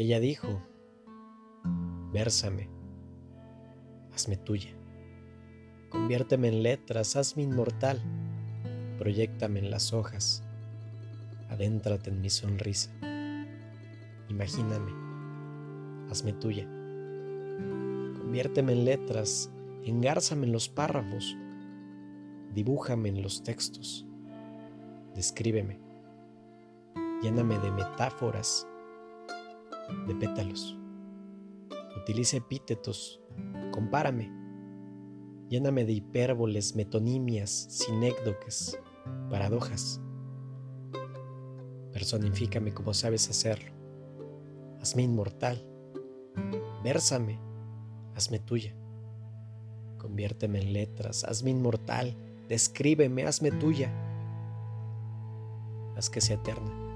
ella dijo, Vérsame, hazme tuya, conviérteme en letras, hazme inmortal, proyectame en las hojas, adéntrate en mi sonrisa, imagíname, hazme tuya, conviérteme en letras, engárzame en los párrafos, dibújame en los textos, descríbeme, lléname de metáforas, de pétalos. Utiliza epítetos, compárame, lléname de hipérboles, metonimias, sinécdoques, paradojas. Personifícame como sabes hacerlo. Hazme inmortal. Vérsame, hazme tuya. Conviérteme en letras, hazme inmortal, descríbeme, hazme tuya. Haz que sea eterna